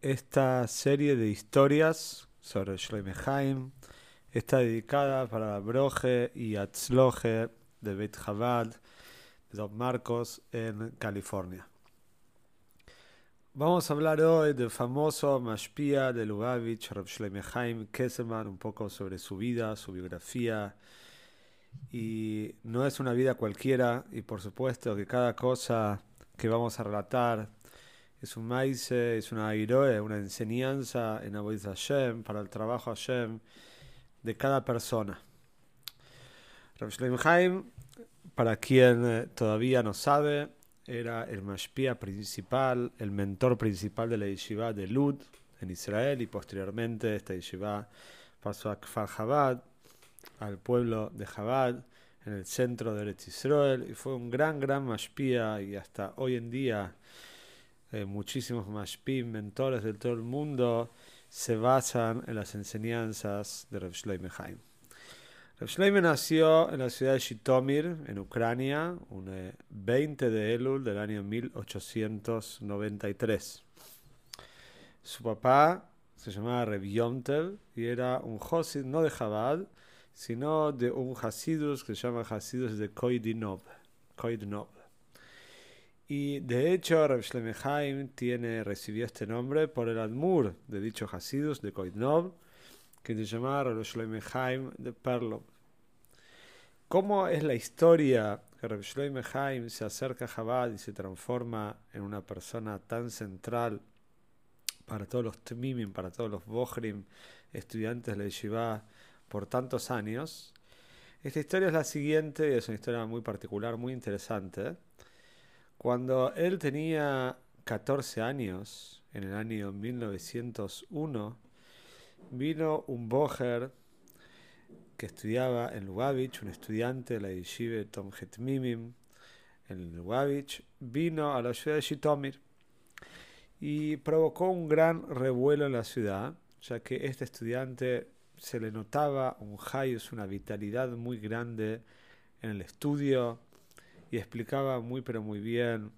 Esta serie de historias sobre Shloime está dedicada para Broje y Atzloje de Beit de Don Marcos en California. Vamos a hablar hoy del famoso Mashpia de Lubavitch, Rav Shloime Haim Kesselman, un poco sobre su vida, su biografía. Y no es una vida cualquiera, y por supuesto que cada cosa que vamos a relatar es un maíz, es una airoe, una enseñanza en Avoid Hashem, para el trabajo Hashem de cada persona. Rav Haim, para quien eh, todavía no sabe, era el mashpia principal, el mentor principal de la yeshiva de Lud en Israel y posteriormente esta yeshiva pasó a Kfar Chabad, al pueblo de Chabad, en el centro de Eretz Israel y fue un gran, gran mashpia y hasta hoy en día eh, muchísimos mashpim, mentores de todo el mundo, se basan en las enseñanzas de Rav Shloime Haim. Rav nació en la ciudad de Shitomir, en Ucrania, un 20 eh, de Elul del año 1893. Su papá se llamaba Rev Yomtev y era un Josid no de Chabad, sino de un Hasidus que se llama Hasidus de. Koidinov. Y de hecho, Rav Shlemehaim tiene, recibió este nombre por el Admur de dicho Hasidus de Koidnov, que se llamaba Rav Shlemehaim de Perlo. ¿Cómo es la historia que Rav Shlemehaim se acerca a Chabad y se transforma en una persona tan central para todos los Tmimim, para todos los Bohrim, estudiantes de la Yeshiva, por tantos años? Esta historia es la siguiente, es una historia muy particular, muy interesante. Cuando él tenía 14 años, en el año 1901, vino un boher que estudiaba en Lubavitch, un estudiante de la yeshiva Tom Mimim en Lubavitch, vino a la ciudad de Shitomir y provocó un gran revuelo en la ciudad, ya que este estudiante se le notaba un hayus, una vitalidad muy grande en el estudio, y explicaba muy pero muy bien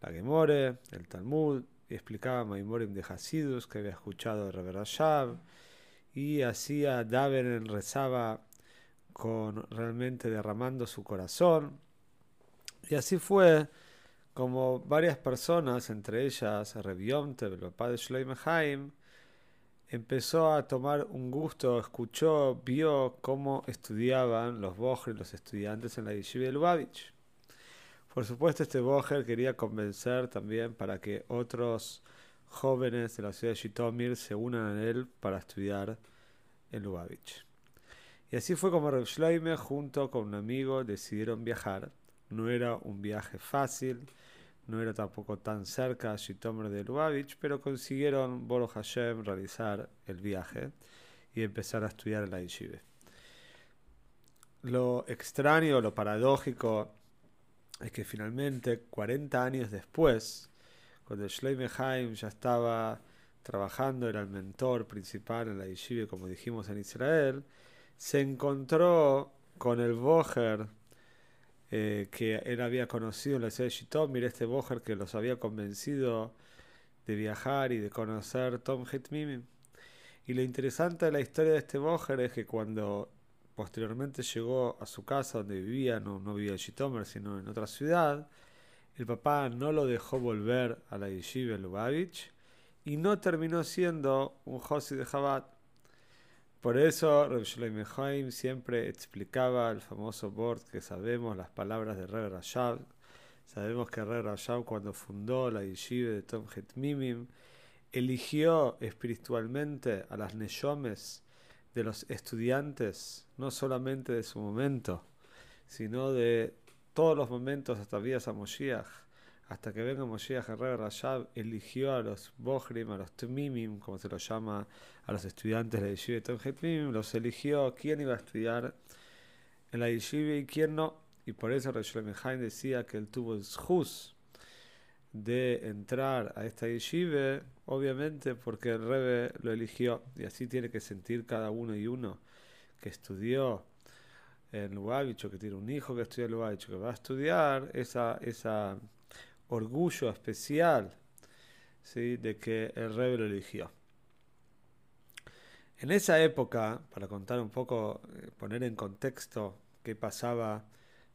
la Gemore, el Talmud, y explicaba Maimorim de Hasidus que había escuchado de Rever y hacía Daveren rezaba con realmente derramando su corazón. Y así fue como varias personas, entre ellas Revionte, el papá de Shloime Haim, empezó a tomar un gusto, escuchó, vio cómo estudiaban los y los estudiantes en la Yeshiva de Lubavitch. Por supuesto, este Boger quería convencer también para que otros jóvenes de la ciudad de Shitomir se unan a él para estudiar en Lubavitch. Y así fue como Reb Shloime junto con un amigo decidieron viajar. No era un viaje fácil, no era tampoco tan cerca a Shitomir de Lubavitch, pero consiguieron Boro Hashem realizar el viaje y empezar a estudiar en la yeshiva. Lo extraño, lo paradójico es que finalmente, 40 años después, cuando Shloime Haim ya estaba trabajando, era el mentor principal en la yeshiva, como dijimos en Israel, se encontró con el Boher eh, que él había conocido en la ciudad de Shitomir, este Boher que los había convencido de viajar y de conocer Tom Hitmimim. Y lo interesante de la historia de este Boher es que cuando posteriormente llegó a su casa donde vivía, no, no vivía en Shitomer, sino en otra ciudad, el papá no lo dejó volver a la yeshiva Lubavitch y no terminó siendo un Josi de Chabad. Por eso Reb Shloim siempre explicaba el famoso board que sabemos, las palabras de Reb Rashab. Sabemos que Reb Rashab cuando fundó la yeshiva de Tom Mimim eligió espiritualmente a las Neshomes de los estudiantes, no solamente de su momento, sino de todos los momentos hasta Vías a Moshiach, hasta que venga Moshiach Herrera Rashab, eligió a los Bohrim, a los Tmimim, como se los llama a los estudiantes de la Yeshiva de los eligió quién iba a estudiar en la Yeshiva y quién no. Y por eso Reshlem decía que él tuvo el juz de entrar a esta yeshiva, obviamente porque el Rebe lo eligió y así tiene que sentir cada uno y uno que estudió en Lubavitch o que tiene un hijo que estudia en Lubavitch que va a estudiar, esa, esa orgullo especial ¿sí? de que el Rebe lo eligió. En esa época, para contar un poco, eh, poner en contexto qué pasaba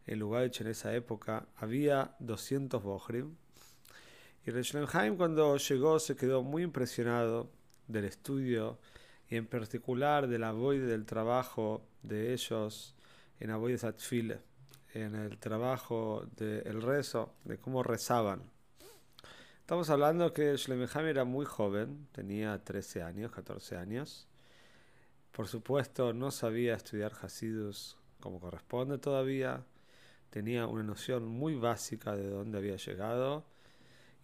en Lubavitch en esa época, había 200 Bohrim, y Rechlenheim cuando llegó se quedó muy impresionado del estudio y en particular de la voz del trabajo de ellos en la de Satfile, en el trabajo del rezo, de cómo rezaban. Estamos hablando que Shlemheim era muy joven, tenía 13 años, 14 años. Por supuesto, no sabía estudiar Hasidus como corresponde todavía. Tenía una noción muy básica de dónde había llegado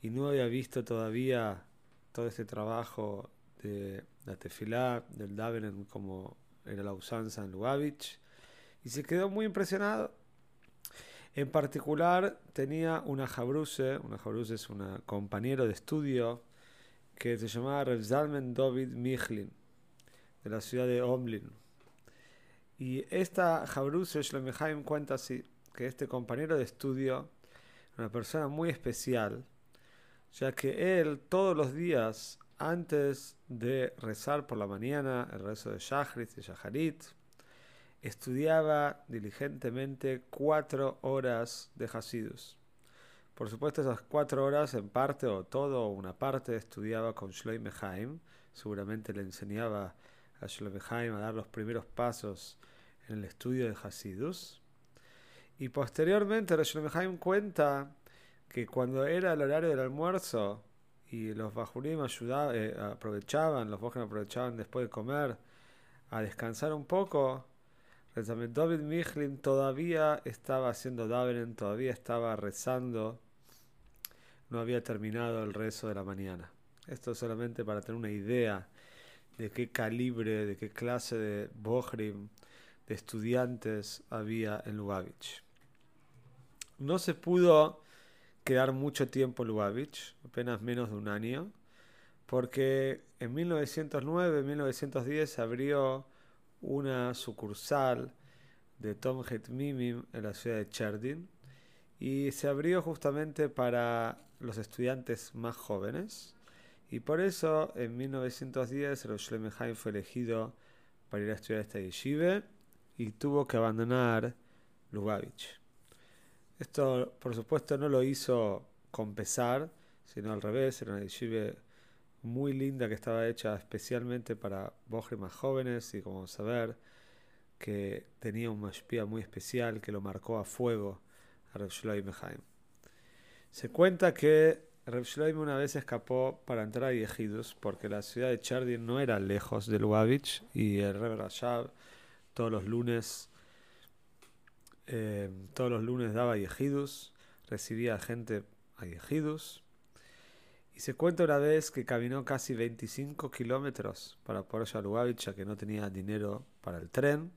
y no había visto todavía todo este trabajo de la tefilá, del Davenen, como era la usanza en Lubavitch, y se quedó muy impresionado. En particular tenía una jabruse, una jabruse es un compañero de estudio que se llamaba Reb Zalmen David Michlin, de la ciudad de Omlin. Y esta jabruse, Shlomehaim cuenta así, que este compañero de estudio, una persona muy especial, ya que él todos los días, antes de rezar por la mañana, el rezo de Shachrit y Shacharit, estudiaba diligentemente cuatro horas de Hasidus. Por supuesto, esas cuatro horas, en parte o todo o una parte, estudiaba con Shloime. Seguramente le enseñaba a Shloime a dar los primeros pasos en el estudio de Hasidus. Y posteriormente, Shloime cuenta que cuando era el horario del almuerzo y los bajurim ayudaban, eh, aprovechaban, los bajurim aprovechaban después de comer a descansar un poco, David Michlin todavía estaba haciendo Davenen, todavía estaba rezando, no había terminado el rezo de la mañana. Esto solamente para tener una idea de qué calibre, de qué clase de Bohrim, de estudiantes había en Lubavitch. No se pudo quedar mucho tiempo en Lubavitch, apenas menos de un año, porque en 1909, 1910 se abrió una sucursal de Tom Mimim en la ciudad de Cherdin y se abrió justamente para los estudiantes más jóvenes y por eso en 1910 Rosh fue elegido para ir a estudiar esta yeshiva y tuvo que abandonar Lubavitch. Esto, por supuesto, no lo hizo con pesar, sino al revés. Era una yeshiva muy linda que estaba hecha especialmente para bojres más jóvenes y como saber que tenía un mashpia muy especial que lo marcó a fuego a Reb Shloim Se cuenta que Reb Shloim una vez escapó para entrar a Yehidus porque la ciudad de Chardin no era lejos de Lubavitch y el Reb Rashab todos los lunes eh, todos los lunes daba yejidus, recibía gente a yejidus. Y se cuenta una vez que caminó casi 25 kilómetros para poder a Lubavitch, ya que no tenía dinero para el tren.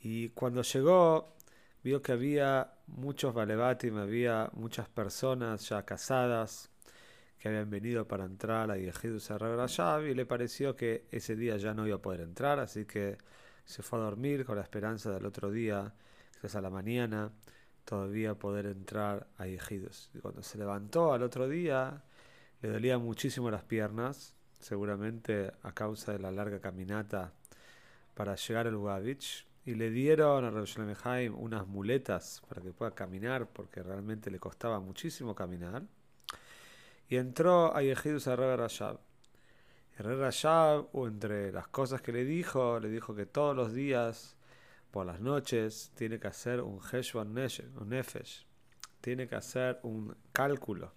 Y cuando llegó, vio que había muchos Balebatim, había muchas personas ya casadas que habían venido para entrar a Yehidus a y le pareció que ese día ya no iba a poder entrar, así que se fue a dormir con la esperanza del otro día a la mañana todavía poder entrar a Ejidos. Y cuando se levantó al otro día, le dolían muchísimo las piernas, seguramente a causa de la larga caminata para llegar al Lubavitch. Y le dieron a Rosh unas muletas para que pueda caminar, porque realmente le costaba muchísimo caminar. Y entró a Yehidus a Rebbe Rashab. Y Rebbe Rashab, entre las cosas que le dijo, le dijo que todos los días por las noches tiene que hacer un Heshvan Nefesh, tiene que hacer un cálculo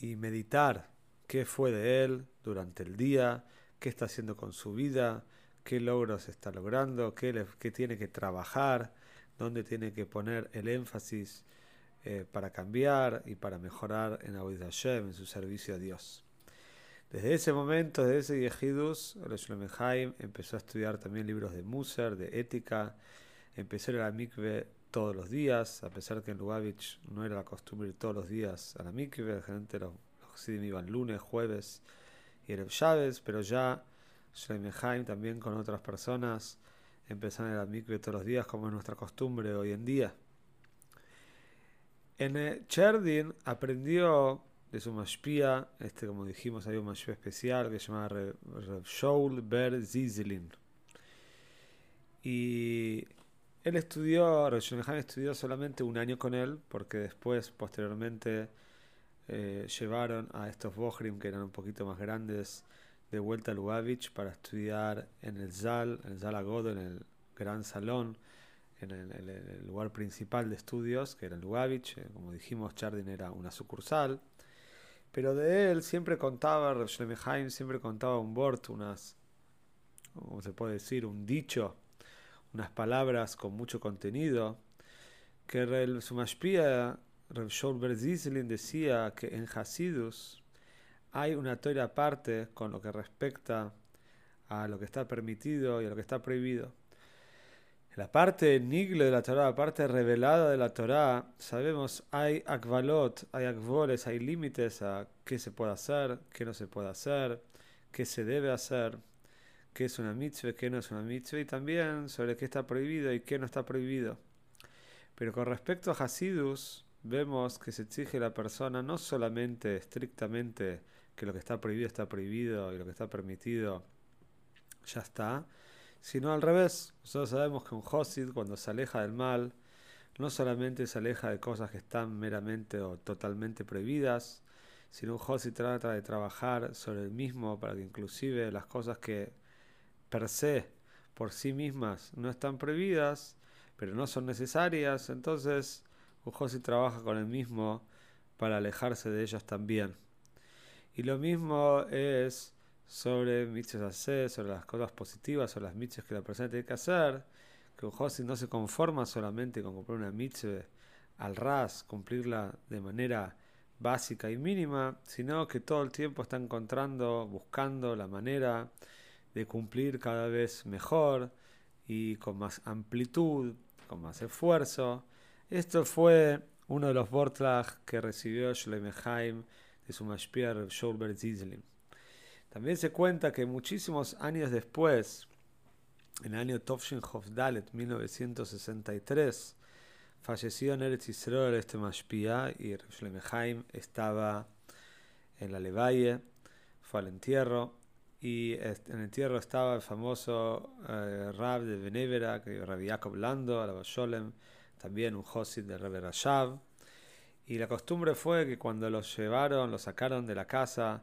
y meditar qué fue de él durante el día, qué está haciendo con su vida, qué logros está logrando, qué, tiene que trabajar, dónde tiene que poner el énfasis eh, para cambiar y para mejorar en Hashem, en su servicio a Dios. Desde ese momento, desde ese Yehidus, Haim empezó a estudiar también libros de Muser, de ética, empezó a ir la todos los días, a pesar que en Lubavitch no era la costumbre ir todos los días a la mikve, la gente los, iban lunes, jueves y el Chávez, pero ya Haim también con otras personas empezaron a ir a la todos los días como es nuestra costumbre hoy en día. En eh, Cherdin aprendió de su mashpia, este como dijimos hay un mashpia especial que se llama Rev Shaul Ber Zizlin. Y él estudió, Rav estudió solamente un año con él, porque después, posteriormente, eh, llevaron a estos Bohrim, que eran un poquito más grandes, de vuelta a Lubavitch para estudiar en el Zal, en el Zal Agodo, en el gran salón, en el, lugar principal de estudios, que era en Lubavitch. Eh, como dijimos, Chardin era una sucursal. Pero de él siempre contaba, Rav siempre contaba un bort, unas, ¿cómo se puede decir? Un dicho, unas palabras con mucho contenido, que el Sumashpia, Rav Shaul decía que en Hasidus hay una teoría aparte con lo que respecta a lo que está permitido y a lo que está prohibido. La parte nigle de la Torah, la parte revelada de la Torah, sabemos hay akvalot, hay akvoles, hay límites a qué se puede hacer, qué no se puede hacer, qué se debe hacer, qué es una mitzvah, qué no es una mitzvah, y también sobre qué está prohibido y qué no está prohibido. Pero con respecto a Hasidus, vemos que se exige a la persona no solamente estrictamente que lo que está prohibido está prohibido y lo que está permitido ya está, sino al revés. Nosotros sabemos que un Hosid, cuando se aleja del mal, no solamente se aleja de cosas que están meramente o totalmente prohibidas, sino un Hosid trata de trabajar sobre el mismo para que inclusive las cosas que per se, por sí mismas, no están prohibidas, pero no son necesarias, entonces un Hosid trabaja con el mismo para alejarse de ellas también. Y lo mismo es sobre mitzvahs hacer, sobre las cosas positivas, sobre las mitzvahs que la persona tiene que hacer, que Josi no se conforma solamente con cumplir una mitzvah al ras, cumplirla de manera básica y mínima, sino que todo el tiempo está encontrando, buscando la manera de cumplir cada vez mejor y con más amplitud, con más esfuerzo. Esto fue uno de los Bortlach que recibió Shlemeheim de su Mashpier Schulberg Zizlim. También se cuenta que muchísimos años después, en el año Tovshin Hofdalet 1963, falleció en Eretz Israel este Mashpia y Shlemehaim estaba en la Levalle, fue al entierro y en el entierro estaba el famoso eh, Rab de Benevera, que Rabbi Jacob Lando, Alaba Sholem, también un Josid de Rebbe Rashav. Y la costumbre fue que cuando los llevaron, los sacaron de la casa,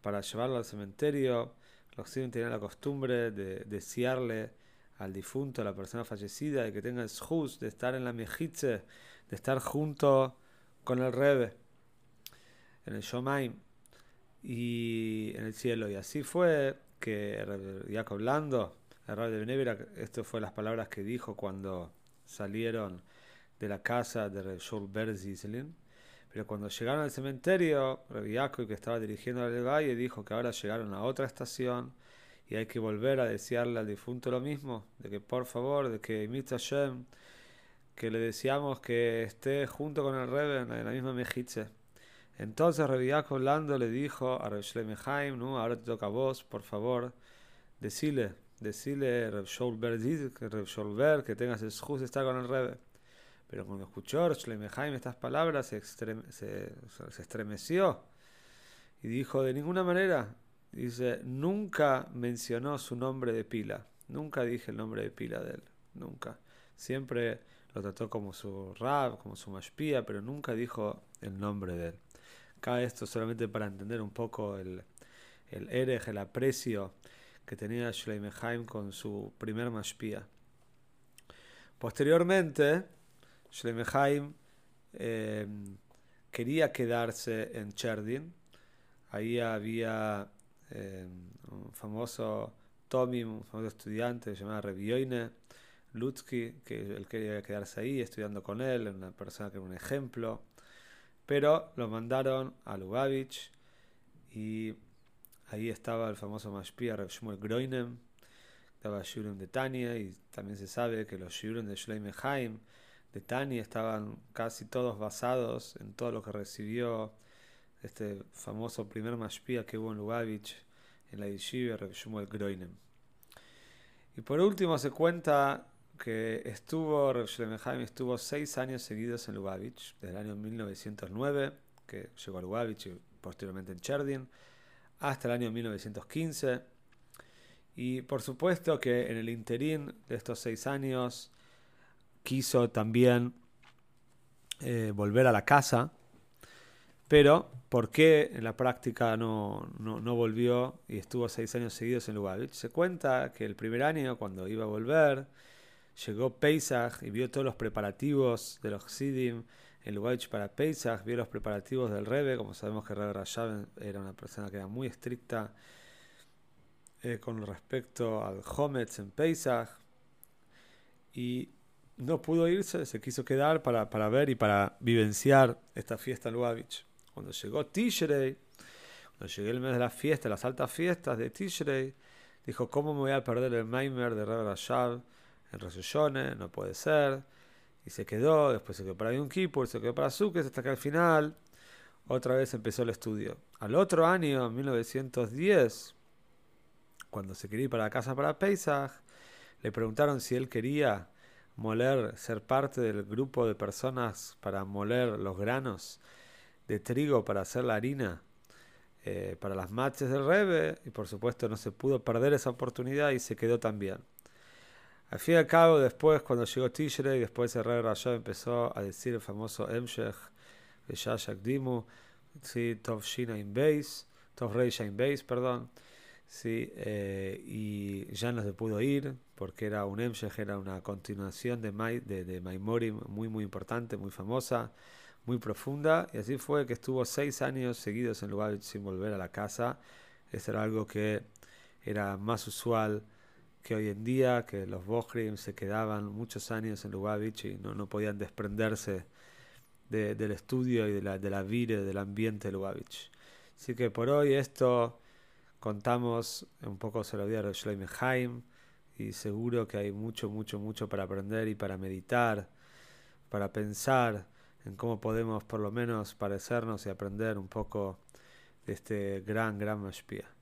para llevarlo al cementerio. Los cristianos tenían la costumbre de desearle al difunto, a la persona fallecida, de que tenga el shus de estar en la mejitze, de estar junto con el Rebe, en el Shomaim y en el cielo. Y así fue que Jacob Lando, el Rebe de Benevera, esto fue las palabras que dijo cuando salieron de la casa de Reb Shaul Berzislin pero cuando llegaron al cementerio, Reviaco, que estaba dirigiendo al valle, dijo que ahora llegaron a otra estación y hay que volver a desearle al difunto lo mismo, de que por favor, de que imita Shem, que le deseamos que esté junto con el Rebe en la misma mejitze. Entonces Reviaco Lando le dijo a Reb Shlemehaim, no, ahora te toca a vos, por favor, decile, decile Reb Reb que tengas el de estar con el Rebe. Pero cuando escuchó Shlemehaim estas palabras, se, estremeció y dijo: De ninguna manera, dice, nunca mencionó su nombre de pila. Nunca dije el nombre de pila de él. Nunca. Siempre lo trató como su rab, como su mashpia, pero nunca dijo el nombre de él. Acá esto solamente para entender un poco el, el el aprecio que tenía Shleimehaim con su primer mashpia. Posteriormente, Shlemehaim eh, quería quedarse en Cherdin. Ahí había em, un famoso Tommy, un famoso estudiante llamado Revioine. Lutzky, que él quería quedarse ahí estudiando con él, una persona que era un ejemplo, pero lo mandaron a Lubavitch y ahí estaba el famoso Mashpia Rav Shmuel Groinem, estaba Shurim de Tania y también se sabe que los Shurim de Shloime Haim de Tania estaban casi todos basados en todo lo que recibió este famoso primer Mashpia que hubo en Lubavitch, en la Yeshiva Shmuel Groinem. Y por último se cuenta que estuvo, Haim estuvo seis años seguidos en Lubavitch, desde el año 1909, que llegó a Lubavitch y posteriormente en Cherdin, hasta el año 1915. Y por supuesto que en el interín de estos seis años quiso también eh, volver a la casa, pero ¿por qué en la práctica no, no, volvió y estuvo seis años seguidos en Lubavitch? Se cuenta que el primer año, cuando iba a volver, llegó Pesach y vio todos los preparativos de los Sidim en Lubavitch para Pesach, vio los preparativos del Rebbe, como sabemos que Rebbe Rashab era una persona que era muy estricta eh, con respecto al Hometz en Pesach, y no pudo irse, se quiso quedar para, para ver y para vivenciar esta fiesta en Lubavitch. Cuando llegó Tishrei, cuando llegué el mes de la fiesta, las altas fiestas de Tishrei, dijo, ¿cómo me voy a perder el Maimer de Rebbe Rashab? en Rosh no puede ser. Y se quedó, después se quedó para Yom Kippur, se quedó para Sukkot, hasta que al final otra vez empezó el estudio. Al otro año, en 1910, cuando se quería ir para la casa para Pesach, le preguntaron si él quería moler, ser parte del grupo de personas para moler los granos de trigo para hacer la harina eh, para las matches del Rebe, y por supuesto no se pudo perder esa oportunidad y se quedó también. Al fin y al cabo, después, cuando llegó Tishrei, después el rey Rashab empezó a decir el famoso Emshech, Shashak Dimu, ¿sí? Tov Shina Beis, Tov Reisha Beis, perdón, ¿sí? Eh, y ya no se pudo ir, porque era un Emshech, era una continuación de, Mai, de, de Maimorim muy, muy importante, muy famosa, muy profunda, y así fue que estuvo seis años seguidos en lugar sin volver a la casa. Eso era algo que era más usual que hoy en día, que los Bohrim se quedaban muchos años en Lubavitch y no, no podían desprenderse del estudio y de la, de la vida, del ambiente de Lubavitch. Así que por hoy esto contamos un poco sobre la vida de y seguro que hay mucho, mucho, mucho para aprender y para meditar, para pensar en cómo podemos por lo menos parecernos y aprender un poco de este gran, gran Mashpia.